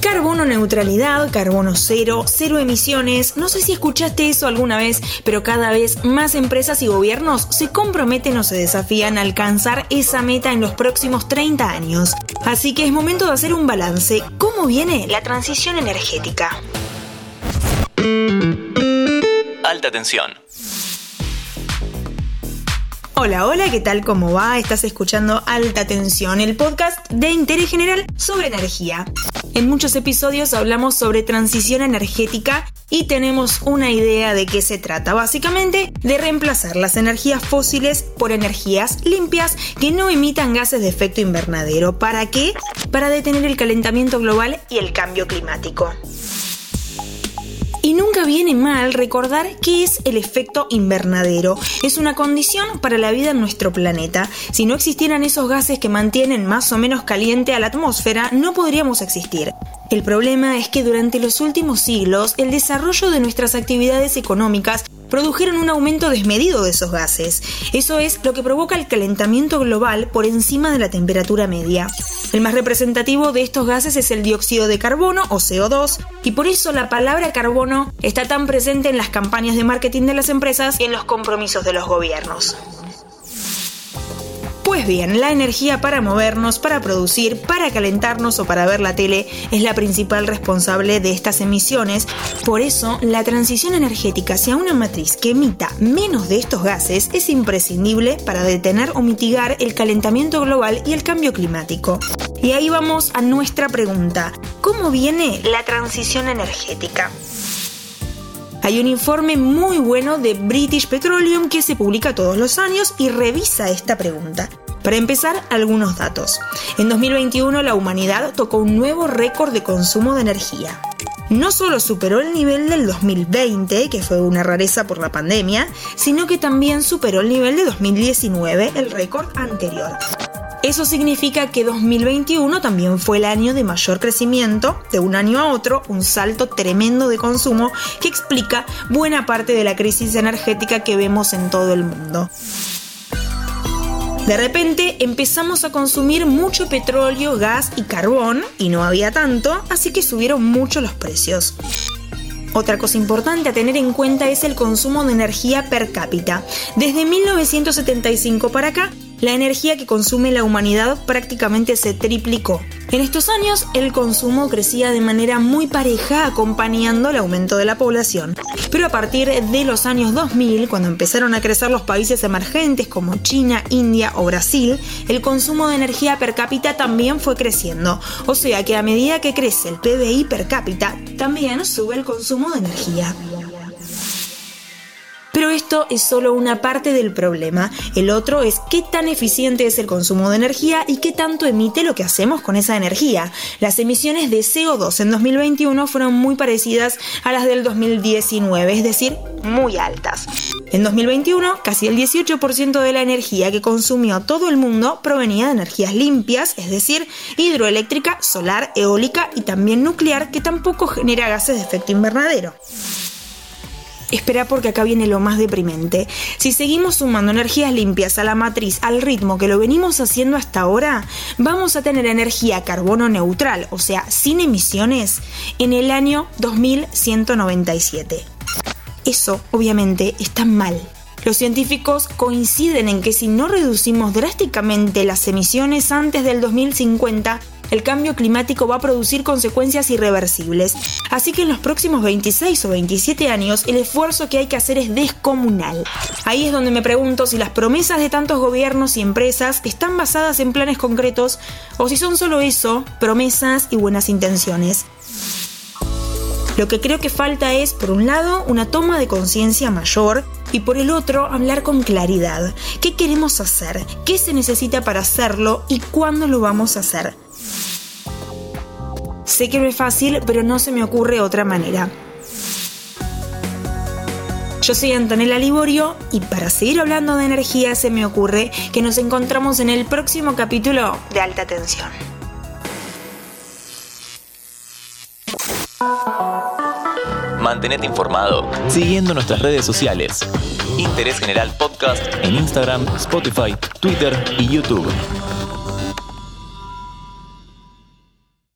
Carbono neutralidad, carbono cero, cero emisiones. No sé si escuchaste eso alguna vez, pero cada vez más empresas y gobiernos se comprometen o se desafían a alcanzar esa meta en los próximos 30 años. Así que es momento de hacer un balance. ¿Cómo viene la transición energética? Alta tensión. Hola, hola, ¿qué tal? ¿Cómo va? Estás escuchando Alta Tensión, el podcast de interés general sobre energía. En muchos episodios hablamos sobre transición energética y tenemos una idea de qué se trata. Básicamente de reemplazar las energías fósiles por energías limpias que no emitan gases de efecto invernadero. ¿Para qué? Para detener el calentamiento global y el cambio climático. Nunca viene mal recordar qué es el efecto invernadero. Es una condición para la vida en nuestro planeta. Si no existieran esos gases que mantienen más o menos caliente a la atmósfera, no podríamos existir. El problema es que durante los últimos siglos el desarrollo de nuestras actividades económicas produjeron un aumento desmedido de esos gases. Eso es lo que provoca el calentamiento global por encima de la temperatura media. El más representativo de estos gases es el dióxido de carbono o CO2 y por eso la palabra carbono está tan presente en las campañas de marketing de las empresas y en los compromisos de los gobiernos. Pues bien, la energía para movernos, para producir, para calentarnos o para ver la tele es la principal responsable de estas emisiones. Por eso, la transición energética hacia una matriz que emita menos de estos gases es imprescindible para detener o mitigar el calentamiento global y el cambio climático. Y ahí vamos a nuestra pregunta. ¿Cómo viene la transición energética? Hay un informe muy bueno de British Petroleum que se publica todos los años y revisa esta pregunta. Para empezar, algunos datos. En 2021 la humanidad tocó un nuevo récord de consumo de energía. No solo superó el nivel del 2020, que fue una rareza por la pandemia, sino que también superó el nivel de 2019, el récord anterior. Eso significa que 2021 también fue el año de mayor crecimiento, de un año a otro, un salto tremendo de consumo que explica buena parte de la crisis energética que vemos en todo el mundo. De repente empezamos a consumir mucho petróleo, gas y carbón, y no había tanto, así que subieron mucho los precios. Otra cosa importante a tener en cuenta es el consumo de energía per cápita. Desde 1975 para acá, la energía que consume la humanidad prácticamente se triplicó. En estos años, el consumo crecía de manera muy pareja acompañando el aumento de la población. Pero a partir de los años 2000, cuando empezaron a crecer los países emergentes como China, India o Brasil, el consumo de energía per cápita también fue creciendo. O sea que a medida que crece el PBI per cápita, también sube el consumo de energía. Pero esto es solo una parte del problema. El otro es qué tan eficiente es el consumo de energía y qué tanto emite lo que hacemos con esa energía. Las emisiones de CO2 en 2021 fueron muy parecidas a las del 2019, es decir, muy altas. En 2021, casi el 18% de la energía que consumió todo el mundo provenía de energías limpias, es decir, hidroeléctrica, solar, eólica y también nuclear, que tampoco genera gases de efecto invernadero. Espera porque acá viene lo más deprimente. Si seguimos sumando energías limpias a la matriz al ritmo que lo venimos haciendo hasta ahora, vamos a tener energía carbono neutral, o sea, sin emisiones, en el año 2197. Eso, obviamente, está mal. Los científicos coinciden en que si no reducimos drásticamente las emisiones antes del 2050, el cambio climático va a producir consecuencias irreversibles. Así que en los próximos 26 o 27 años el esfuerzo que hay que hacer es descomunal. Ahí es donde me pregunto si las promesas de tantos gobiernos y empresas están basadas en planes concretos o si son solo eso, promesas y buenas intenciones. Lo que creo que falta es, por un lado, una toma de conciencia mayor y por el otro, hablar con claridad. ¿Qué queremos hacer? ¿Qué se necesita para hacerlo? ¿Y cuándo lo vamos a hacer? Sé que no es fácil, pero no se me ocurre otra manera. Yo soy Antonella Liborio y para seguir hablando de energía se me ocurre que nos encontramos en el próximo capítulo de Alta Tensión. Mantenete informado siguiendo nuestras redes sociales. Interés General Podcast en Instagram, Spotify, Twitter y YouTube.